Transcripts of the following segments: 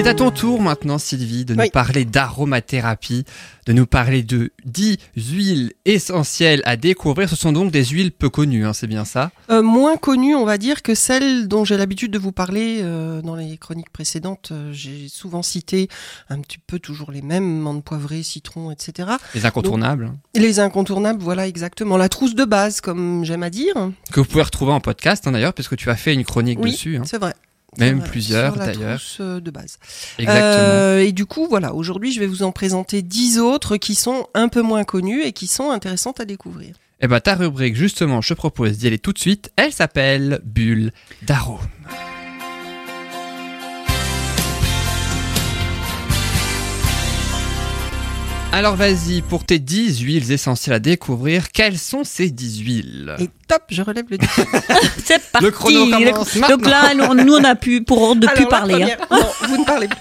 C'est à ton tour maintenant, Sylvie, de nous parler d'aromathérapie, de nous parler de 10 huiles essentielles à découvrir. Ce sont donc des huiles peu connues, hein, c'est bien ça? Euh, moins connues, on va dire, que celles dont j'ai l'habitude de vous parler euh, dans les chroniques précédentes. Euh, j'ai souvent cité un petit peu toujours les mêmes, menthe poivrée, citron, etc. Les incontournables, les incontournables, voilà exactement. La trousse de base, comme j'aime à dire. que vous pouvez retrouver en podcast hein, d'ailleurs, puisque tu as fait une chronique Oui, dessus. hein. c'est vrai. Même plusieurs, d'ailleurs. euh, de base. Exactement. Euh, et du coup, voilà, aujourd'hui, je vais vous en présenter 10 autres qui sont un peu moins connues et qui sont intéressantes à découvrir. Eh ben, ta rubrique, justement, je propose d'y aller tout de suite. Elle s'appelle Bulle d'arôme. Alors vas-y, pour tes 10 huiles essentielles à découvrir, quelles sont ces 10 huiles? Et top, je relève le défi. C'est parti. Le chrono commence Donc là, nous, nous, on a pu, pour ordre de Alors, plus parler. hein. Non, vous ne parlez plus.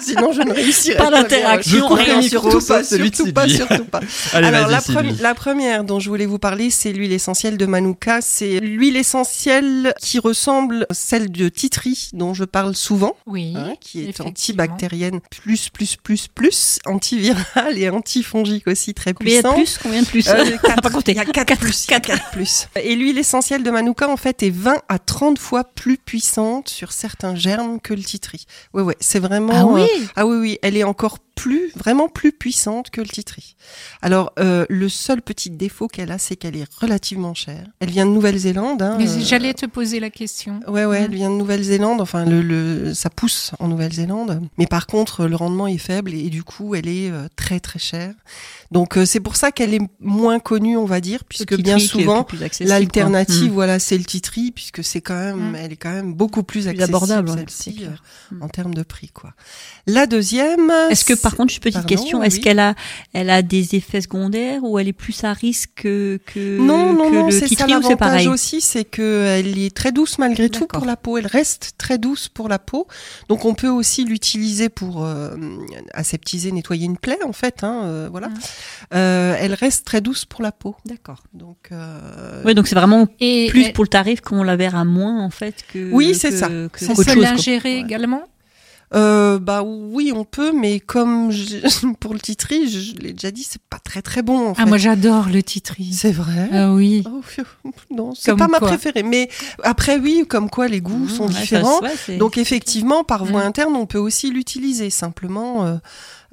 Sinon, je ne réussirai Pas jamais. d'interaction, rien. micro, Surtout pas, surtout pas, surtout pas. Allez, Alors, la, Sylvie. premi- la première dont je voulais vous parler, c'est l'huile essentielle de Manuka. C'est l'huile essentielle qui ressemble à celle de Titri, dont je parle souvent, Oui. hein, qui est antibactérienne plus, plus, plus, plus, antivirale et antifongique aussi très Combien de puissant. plus Combien de plus Euh, On quatre- n'a pas compté. Il y a 4 plus. il y a quatre plus. Et l'huile essentielle de Manuka, en fait, est 20 à 30 fois plus puissante sur certains germes que le titri. Ouais, ouais, c'est vraiment. Ah oui euh, ah oui, oui, elle est encore plus, vraiment plus puissante que le titri. Alors, euh, le seul petit défaut qu'elle a, c'est qu'elle est relativement chère. Elle vient de Nouvelle-Zélande. Hein, Mais euh, j'allais te poser la question. Ouais, ouais, Mm. elle vient de Nouvelle-Zélande. Enfin, le, le, ça pousse en Nouvelle-Zélande. Mais par contre, le rendement est faible et, du coup, elle est euh, très, très chère. Donc, euh, c'est pour ça qu'elle est moins connue, on va dire, puisque bien souvent, plus l'alternative, quoi. voilà, c'est le titri, puisque c'est quand même, Mm. elle est quand même beaucoup plus, accessible, abordable, ouais, euh, Mm. en termes de prix, quoi. La deuxième. Est-ce que par contre, une petite Pardon, question, est-ce oui. qu'elle a, elle a des effets secondaires ou elle est plus à risque que, que, Non, non, que non, le c'est ça titri ou c'est l'avantage pareil aussi, c'est qu'elle est très douce malgré tout pour la peau. Elle reste très douce pour la peau. Donc on peut aussi l'utiliser pour euh, aseptiser, nettoyer une plaie en fait. Hein, euh, voilà. Mm. Euh, elle reste très douce pour la peau. D'accord. Donc euh, Ouais, donc c'est vraiment Et plus elle- pour le tarif qu'on la verra moins en fait que. Oui, c'est ça. que chose, quoi. l'ingérer Ouais. également? Euh, bah oui, on peut, mais comme je- pour le titri, je, je l'ai déjà dit, c'est pas très très bon en Ah, fait. moi j'adore le titri. C'est vrai? Ah oui. Oh, non, c'est pas ma préférée. Mais après, oui, comme quoi les goûts Mmh, sont ça- différents. ouais, Donc effectivement, par voie Mm. interne, on peut aussi l'utiliser. Simplement, euh,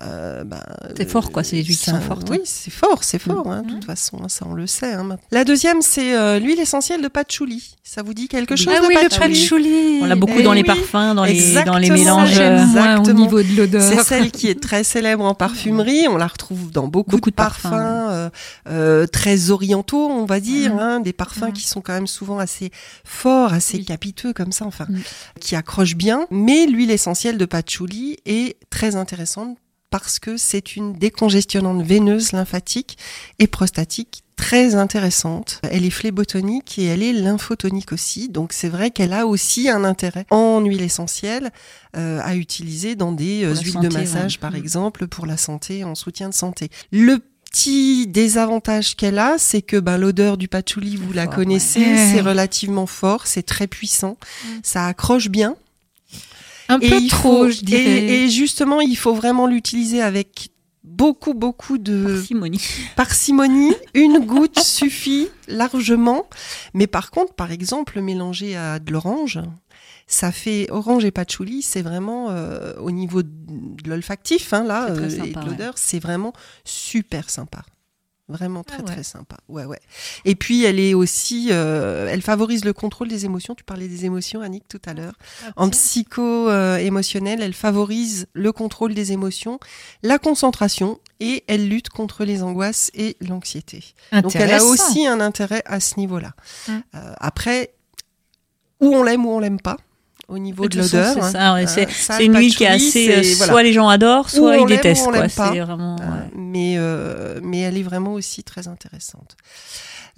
euh, bah, C'est fort, quoi, c'est des huiles qui ça- sont fortes. Oui, c'est fort, c'est fort. hein, de toute façon, hein, ça on le sait. hein. La deuxième, c'est euh, l'huile essentielle de patchouli. Ça vous dit quelque chose Ah de oui, le patchouli. On l'a beaucoup Eh dans les parfums, dans les, dans les exactement. mélanges. Euh, moins au Exactement. niveau de C'est l'odeur. celle qui est très célèbre en parfumerie. On la retrouve dans beaucoup, Beaucoup de de parfums, parfums, euh, euh, très orientaux, on va dire, Mhm. hein, des parfums qui sont quand même souvent assez forts, assez Oui. capiteux comme ça, enfin, qui accrochent bien. Mais l'huile essentielle de patchouli est très intéressante parce que c'est une décongestionnante veineuse, lymphatique et prostatique très intéressante. Elle est phlébotonique et elle est lymphotonique aussi. Donc c'est vrai qu'elle a aussi un intérêt en huile essentielle euh, à utiliser dans des euh, huiles santé, de massage ouais. par Mm. exemple pour la santé, en soutien de santé. Le petit désavantage qu'elle a, c'est que ben, l'odeur du patchouli, vous la fort, connaissez, ouais. c'est relativement fort, c'est très puissant, ça accroche bien. Un Et peu trop, faut- je dirais. Et, et justement, il faut vraiment l'utiliser avec beaucoup, beaucoup de Parcimonie. parcimonie. Une goutte suffit largement. Mais par contre, par exemple, mélanger à de l'orange, ça fait orange et patchouli, c'est vraiment euh, au niveau de l'olfactif, hein, là, euh, sympa, et de ouais. l'odeur, c'est vraiment super sympa. Vraiment très Ah ouais. très sympa. Ouais ouais. Et puis elle est aussi, euh, elle favorise le contrôle des émotions. Tu parlais des émotions, Annick, tout à l'heure. En psycho-émotionnel, elle favorise le contrôle des émotions, la concentration et elle lutte contre les angoisses et l'anxiété. Donc elle a aussi un intérêt à ce niveau-là. Mm. Euh, après, où on l'aime ou on l'aime pas, au niveau de façon, l'odeur. c'est hein. ça, ouais, c'est- Euh, une le huile qui est assez. euh, voilà. Soit les gens adorent, soit ils détestent. quoi. vraiment. Euh, ouais. mais, euh, mais elle est vraiment aussi très intéressante.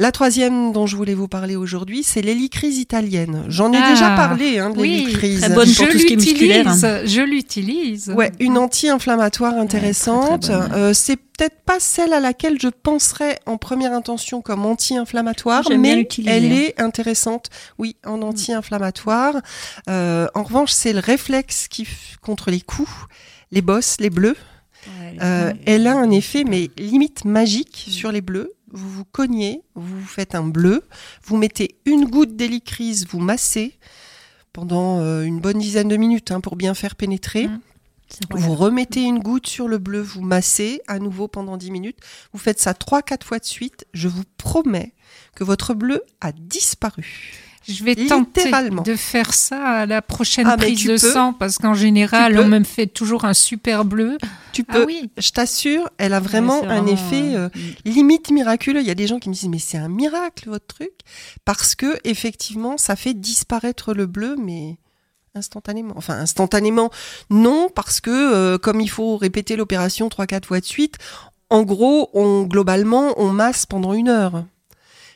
La troisième dont je voulais vous parler aujourd'hui, c'est l'hélicryse italienne. J'en ai Ah, déjà parlé hein, de oui, l'hélicryse. très bonne pour je tout ce qui est musculaire, hein. l'utilise, je l'utilise. Ouais, une anti-inflammatoire intéressante. Euh, c'est peut-être pas celle à laquelle je penserais en première intention comme anti-inflammatoire, mais elle hein. est intéressante, oui, en anti-inflammatoire. Euh, en revanche, c'est le réflexe qui contre les coups, les bosses, les bleus. Euh, elle a un effet, mais limite magique sur les bleus. Vous vous cognez, vous vous faites un bleu, vous mettez une goutte d'hélicryse, vous massez pendant euh, une bonne dizaine de minutes hein, pour bien faire pénétrer. Mm. Vrai. Vous remettez une goutte sur le bleu, vous massez à nouveau pendant 10 minutes. Vous faites ça 3-4 fois de suite. Je vous promets que votre bleu a disparu. Je vais tenter de faire ça à la prochaine Ah, prise tu de peux. sang parce qu'en général, on me fait toujours un super bleu. Tu Ah peux, oui, je t'assure, elle a vraiment un vraiment, effet euh, euh, limite miraculeux. Il y a des gens qui me disent mais c'est un miracle votre truc parce que effectivement ça fait disparaître le bleu mais instantanément. Enfin instantanément non parce que euh, comme il faut répéter l'opération trois quatre fois de suite, en gros on globalement on masse pendant une heure.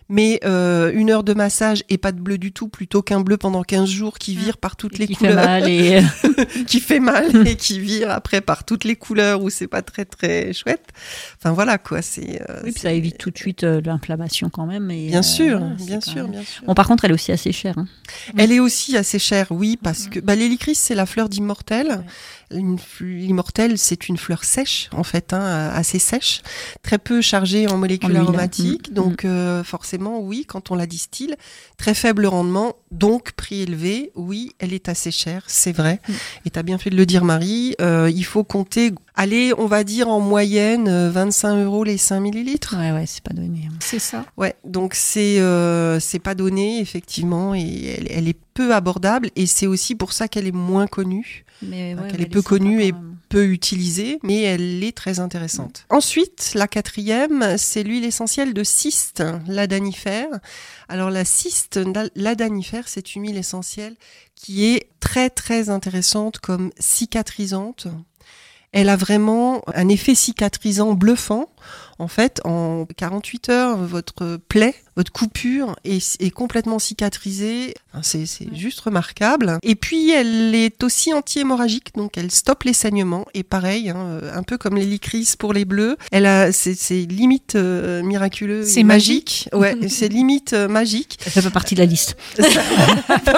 Mais euh, une heure de massage et pas de bleu du tout, plutôt qu'un bleu pendant 15 jours qui vire par toutes les qui fait couleurs mal et qui fait mal et qui vire après par toutes les couleurs où c'est pas très très chouette. Enfin voilà quoi, c'est. euh, oui, puis ça évite tout de suite euh, l'inflammation quand même. Et, Bien euh, sûr, voilà, bien sûr, même- bien sûr. Bon, par contre, elle est aussi assez chère. hein. Elle est aussi assez chère, oui, parce que bah, l'hélicris c'est la fleur d'immortel. F- L'immortel c'est une fleur sèche en fait, hein, assez sèche, très peu chargée en molécules En aromatiques. Mm. Donc euh, forcément, oui, quand on la distille, très faible rendement, donc prix élevé. Oui, elle est assez chère, c'est vrai. Mm. Et t'as bien fait de le dire, Marie. Euh, il faut compter, allez, on va dire en moyenne euh, 25 euros les 5 millilitres. Ouais, ouais, c'est pas donné. hein. c'est ça. Ouais, donc c'est euh, c'est pas donné effectivement et elle, elle est peu abordable et c'est aussi pour ça qu'elle est moins connue, Mais Donc, ouais, elle est peu connue et peu utilisée, mais elle est très intéressante. Ensuite, la quatrième, c'est l'huile essentielle de cyste, l'adanifère. Alors la cyste, la- l'adanifère, c'est une huile essentielle qui est très très intéressante comme cicatrisante. Elle a vraiment un effet cicatrisant bluffant. En fait, en 48 heures, votre plaie, votre coupure est, est complètement cicatrisée. Enfin, c'est c'est juste remarquable. Et puis, elle est aussi anti-hémorragique, donc elle stoppe les saignements. Et pareil, hein, euh, un peu comme l'hélicris pour les bleus, elle a, c'est c'est limite euh, miraculeux. C'est magique. Ouais, c'est limite euh, magique. Ça fait pas partie de la liste. Faut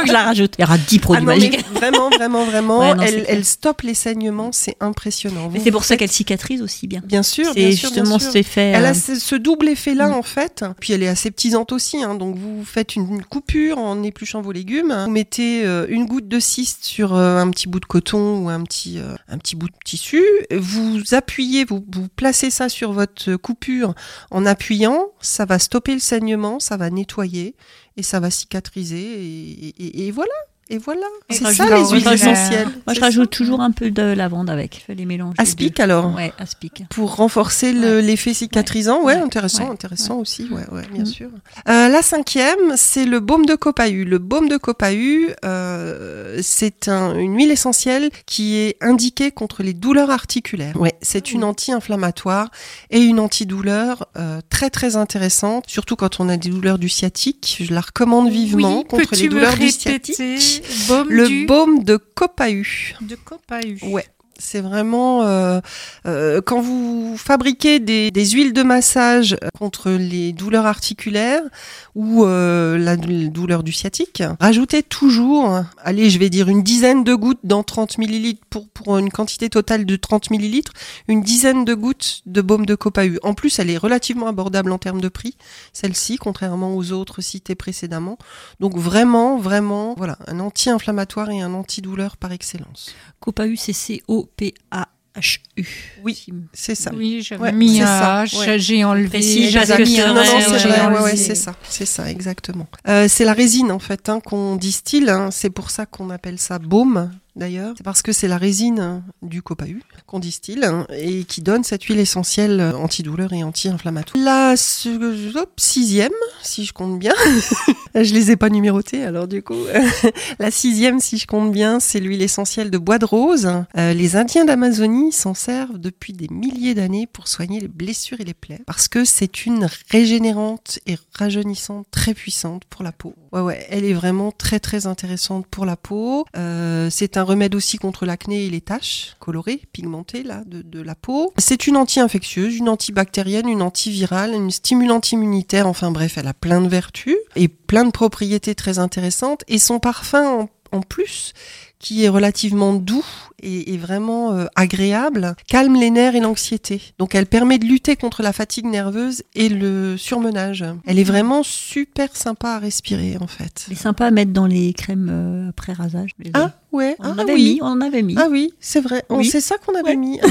que je la rajoute. Il y aura 10 produits Ah non, magiques. vraiment, vraiment, vraiment, Ouais, non, c'est elle, stoppe les saignements, c'est impressionnant. Mais c'est pour ça qu'elle cicatrise aussi bien. Bien sûr, C'est bien sûr, bien justement sûr. cet effet. Elle euh, a ce, ce double effet-là Mm. en fait. Puis elle est aussi. Hein. Donc vous faites une, coupure en épluchant vos légumes. Vous mettez euh, une goutte de cyste sur euh, un petit bout de coton ou un petit, euh, bout de tissu. Vous appuyez, vous, placez ça sur votre coupure en appuyant. Ça va stopper le saignement, ça va nettoyer et ça va cicatriser. Et voilà. Et voilà. C'est ça les huiles essentielles. Moi, je rajoute ça. toujours un peu de lavande avec. Je fais les mélanges. Aspic alors Ouais, aspic. pour renforcer le- l'effet cicatrisant. Ouais, Ouais. intéressant, Ouais. intéressant aussi. Ouais, ouais, bien Mhm. sûr. Euh, la cinquième, c'est le baume de copahu. Le baume de copahu, euh, c'est un- une huile essentielle qui est indiquée contre les douleurs articulaires. Ouais, c'est une anti-inflammatoire et une antidouleur euh, très très intéressante, surtout quand on a des douleurs du sciatique. Je la recommande vivement Oui, contre les douleurs du sciatique. Baume Le du... baume de copahu. de copahu. Ouais. C'est vraiment euh, euh, quand vous fabriquez des, huiles de massage contre les douleurs articulaires ou euh, la dou- douleur du sciatique, rajoutez toujours, allez, je vais dire une dizaine de gouttes dans 30 millilitres pour, pour une quantité totale de 30 millilitres, une dizaine de gouttes de baume de copahu. En plus, elle est relativement abordable en termes de prix, celle-ci, contrairement aux autres citées précédemment. Donc vraiment, vraiment, voilà, un anti-inflammatoire et un antidouleur par excellence. Copahu, c'est C-O-P-A-H-U. Oui. C'est ça. Oui, j'avais Ouais, mis un ça, H, ouais. j'ai enlevé. Précis, j'avais mis un Non, vrai, non, H, c'est ça, c'est ça, exactement. Euh, c'est la résine en fait hein, qu'on distille, hein, c'est pour ça qu'on appelle ça baume d'ailleurs. C'est parce que c'est la résine du copahu qu'on distille hein, et qui donne cette huile essentielle euh, antidouleur et anti-inflammatoire. La sixième, si je compte bien. je les ai pas numérotées, alors du coup. la sixième, si je compte bien, c'est l'huile essentielle de bois de rose. Euh, les Indiens d'Amazonie s'en servent depuis des milliers d'années pour soigner les blessures et les plaies parce que c'est une régénérante et rajeunissante très puissante pour la peau. Ouais, ouais, elle est vraiment très très intéressante pour la peau. Euh, c'est un remède aussi contre l'acné et les taches colorées, pigmentées de, la peau. C'est une anti-infectieuse, une antibactérienne, une antivirale, une stimulante immunitaire. Enfin bref, elle a plein de vertus et plein de propriétés très intéressantes. Et son parfum en plus qui est relativement doux et, et vraiment euh, agréable, calme les nerfs et l'anxiété. Donc elle permet de lutter contre la fatigue nerveuse et le surmenage. Elle est vraiment super sympa à respirer en fait. Elle est sympa à mettre dans les crèmes euh, après rasage. Ah ouais, on ah, avait oui. mis, on en avait mis. Ah oui, c'est vrai. On- Oui. C'est ça qu'on avait Ouais. mis. Ah,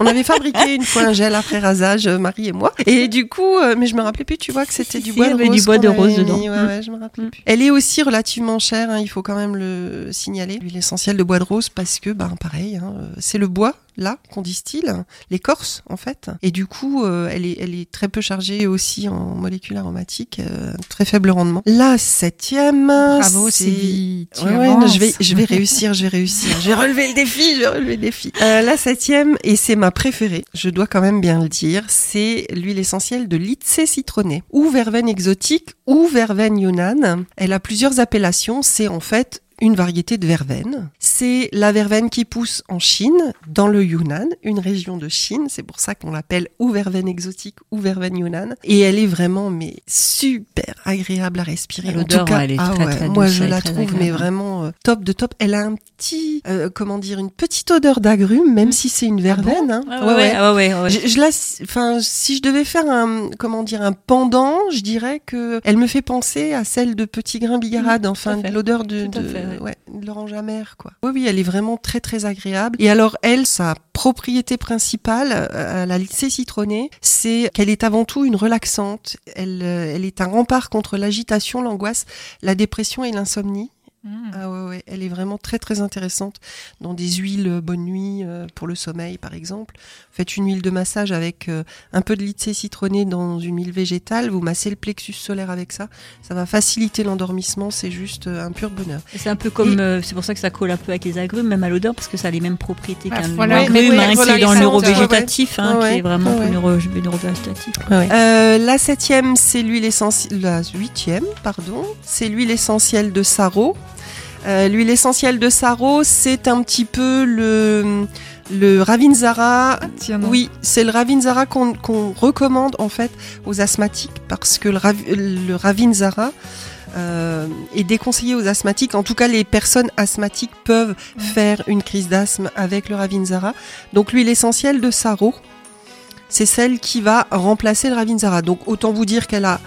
on avait fabriqué une fois un gel après rasage, euh, Marie et moi. Et du coup, euh, mais je me rappelais plus. Tu vois que c'était du si, bois il y de avait rose. du bois de rose dedans. Ouais, Mm. ouais, je me rappelais Mm. plus. Elle est aussi relativement chère. hein, il faut quand même le signaler. L'huile essentielle de bois de rose parce que, ben, pareil, hein, euh, c'est le bois là qu'on distille, l'écorce en fait. Et du coup, euh, elle est, elle est très peu chargée aussi en molécules aromatiques, euh, très faible rendement. La septième, Bravo, c'est Ouais, ouais, non, je vais, je vais réussir, je vais réussir. Je vais relever le défi, je vais relever le défi. Euh, la septième, et c'est ma préférée, je dois quand même bien le dire, c'est l'huile essentielle de Litse citronnée, ou verveine exotique, ou verveine yunnan. Elle a plusieurs appellations, c'est en fait une variété de verveine. C'est la verveine qui pousse en Chine, dans le Yunnan, une région de Chine. C'est pour ça qu'on l'appelle ou verveine exotique ou verveine Yunnan. Et elle est vraiment mais super agréable à respirer. En L'odeur, tout cas, elle est ah très, ouais, très moi je la trouve mais agréable. vraiment euh, top de top. Elle a un petit, euh, comment dire, une petite odeur d'agrumes, même si c'est une verveine. hein. Ah ouais, ouais, ah ouais, ouais, ouais. Je, je la, enfin, si je devais faire un, comment dire, un pendant, je dirais que elle me fait penser à celle de Petit Grain Bigarade, Mmh, enfin, l'odeur de, de, ouais. de l'orange amère, quoi. Oui, oui, elle est vraiment très, très agréable. Et alors, elle, sa propriété principale, euh, à la lycée citronnée, c'est qu'elle est avant tout une relaxante. Elle, euh, elle est un rempart contre l'agitation, l'angoisse, la dépression et l'insomnie. Mm. Ah ouais, ouais, elle est vraiment très très intéressante dans des huiles euh, bonne nuit euh, pour le sommeil par exemple. Faites une huile de massage avec euh, un peu de lycée citronné dans une huile végétale, vous massez le plexus solaire avec ça, ça va faciliter l'endormissement, c'est juste euh, un pur bonheur. C'est un peu comme, Et- euh, c'est pour ça que ça colle un peu avec les agrumes, même à l'odeur, parce que ça a les mêmes propriétés Bah, qu'un voilà, agrume, hein, voilà, qui est dans le neurovégétatif, hein, ouais, qui est vraiment neuro- neurovégétatif. Euh, la septième, c'est l'huile essentielle, la huitième, pardon, c'est l'huile essentielle de sarro. Euh, l'huile essentielle de sarro, c'est un petit peu le, le Ravinzara Ah, tiens. Oui, c'est le Ravinzara qu'on qu'on recommande en fait aux asthmatiques parce que le, Rav- le Ravinzara euh, est déconseillé aux asthmatiques. En tout cas, les personnes asthmatiques peuvent faire une crise d'asthme avec le Ravinzara. Donc l'huile essentielle de Saro, c'est celle qui va remplacer le Ravinzara. Donc autant vous dire qu'elle a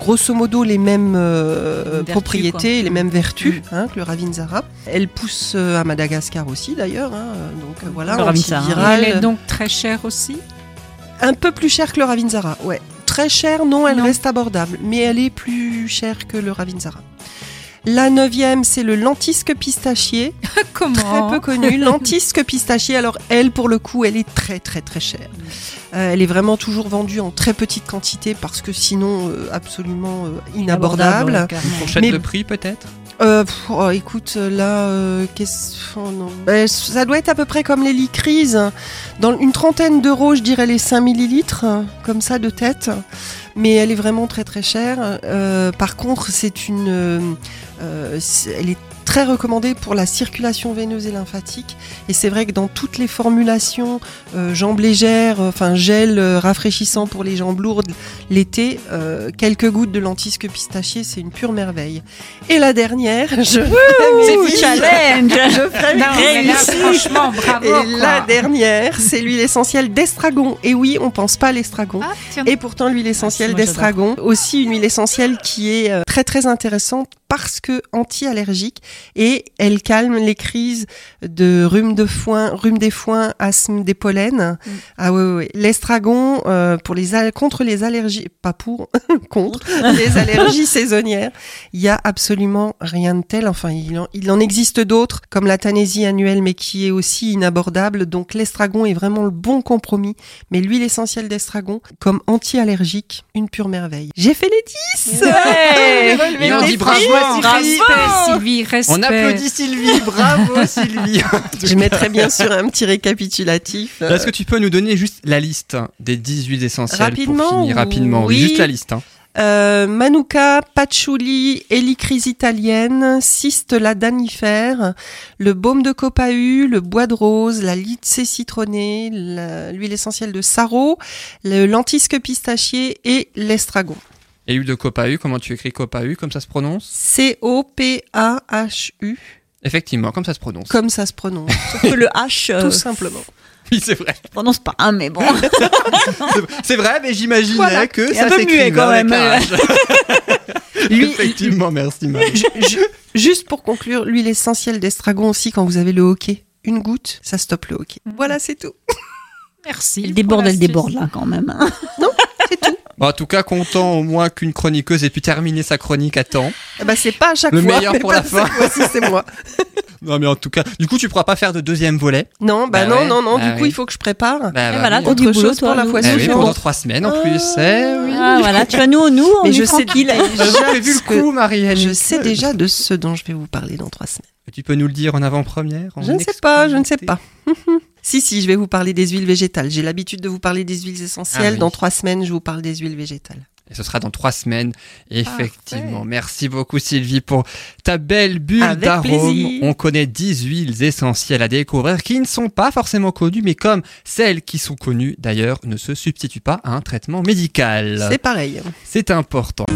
grosso modo les mêmes euh, propriétés, quoi. les mêmes vertus Mm. hein, que le Ravinzara. Elle pousse euh, à Madagascar aussi d'ailleurs. hein, donc euh, voilà, Le Ravinzara. antivirale. Elle est donc très chère aussi? Un peu plus cher que le Ravinzara, ouais. Très cher, non, elle Non. reste abordable, mais elle est plus chère que le Ravinzara. La neuvième, c'est le lentisque pistachier, Comment très peu connu. lentisque pistachier, alors elle, pour le coup, elle est très très très chère. Euh, elle est vraiment toujours vendue en très petite quantité parce que sinon, euh, absolument euh, inabordable. ouais, carrément. Fourchette Mais- de prix peut-être? Euh, pff, oh, écoute, là, euh, qu'est-ce oh, non. Ben, ça doit être à peu près comme les licrises. Dans une trentaine d'euros, je dirais les 5 millilitres, comme ça de tête. Mais elle est vraiment très très chère. Euh, par contre, c'est une, euh, euh, elle est très recommandée pour la circulation veineuse et lymphatique. Et c'est vrai que dans toutes les formulations, euh, jambes légères, euh, enfin gel euh, rafraîchissant pour les jambes lourdes l'été, euh, quelques gouttes de lentisque pistachier, c'est une pure merveille. Et la dernière, je du challenge je Non, mais là, Réussi. franchement, bravo. Et quoi. la dernière, c'est l'huile essentielle d'estragon. Et oui, on pense pas à l'estragon. Ah. Et pourtant, l'huile essentielle moi, j'adore. d'estragon, aussi une huile essentielle qui est euh, très très intéressante parce que anti-allergique et elle calme les crises de rhume de foin, rhume des foins, asthme des pollens. Mm. Ah oui, oui, oui. L'estragon euh, pour les contre les allergies, pas pour, contre les allergies saisonnières. Il y a absolument rien de tel. Enfin, il en, il en existe d'autres comme la tanésie annuelle, mais qui est aussi inabordable. Donc l'estragon est vraiment le bon compromis. Mais l'huile essentielle d'estragon comme anti-allergique, une pure merveille. J'ai fait les 10 Ouais. Et on dit bravo Bravo. Sylvie. Respect. On applaudit Sylvie, bravo Sylvie. Je mettrai bien sûr un petit récapitulatif. Est-ce que tu peux nous donner juste la liste des 10 huiles essentielles Rapidement pour finir rapidement? Oui. Juste la liste. hein. Euh, Manuka, patchouli, hélicrise italienne, cyste ladanifère, le baume de copahu, le bois de rose, la lycée citronnée, la- l'huile essentielle de sarro, le lentisque pistachier et l'estragon. Et l'huile de copahu, comment tu écris copahu, comme ça se prononce C-O-P-A-H-U, Effectivement, comme ça se prononce. comme ça se prononce, Sauf que le H, euh, tout simplement. Oui, c'est vrai. je prononce pas, hein, mais bon. C'est- vrai, mais j'imaginais Voilà. que Il ça un peu s'écrivait muet quand même. un. Lui- Effectivement, merci Marie. Ju- ju- juste pour conclure, l'huile essentielle d'estragon aussi quand vous avez le hoquet. Une goutte, ça stoppe le hoquet. Voilà, c'est tout. Merci. Elle pour déborde, elle déborde là quand même. hein. Bon, en tout cas, content au moins qu'une chroniqueuse ait pu terminer sa chronique à temps. Eh ben, c'est pas à chaque Le fois. meilleur mais pour pas la fin. C'est moi. Non, mais en tout cas, du coup, tu pourras pas faire de deuxième volet. Non, bah, Bah non, ouais, non, non. bah du coup, oui. il faut que je prépare. Bah, bah voilà, oui. Autre boulot, chose toi, pour la fois Eh oui, suivante. pendant trois semaines en plus. Eh oui. Ah, voilà, tu vois, nous, nous, on Mais est je sais- tranquille. J'ai prévu le coup, Marianne. Je sais déjà de ce dont je vais vous parler dans trois semaines. Tu peux nous le dire en avant-première en Je ne sais pas, je ne sais pas. si, si, je vais vous parler des huiles végétales. J'ai l'habitude de vous parler des huiles essentielles. Ah oui. Dans trois semaines, je vous parle des huiles végétales. Et ce sera dans trois semaines, effectivement. Merci beaucoup Sylvie pour ta belle bulle d'arôme. On connaît 10 huiles essentielles à découvrir qui ne sont pas forcément connues, mais comme celles qui sont connues d'ailleurs ne se substituent pas à un traitement médical. C'est pareil. C'est important.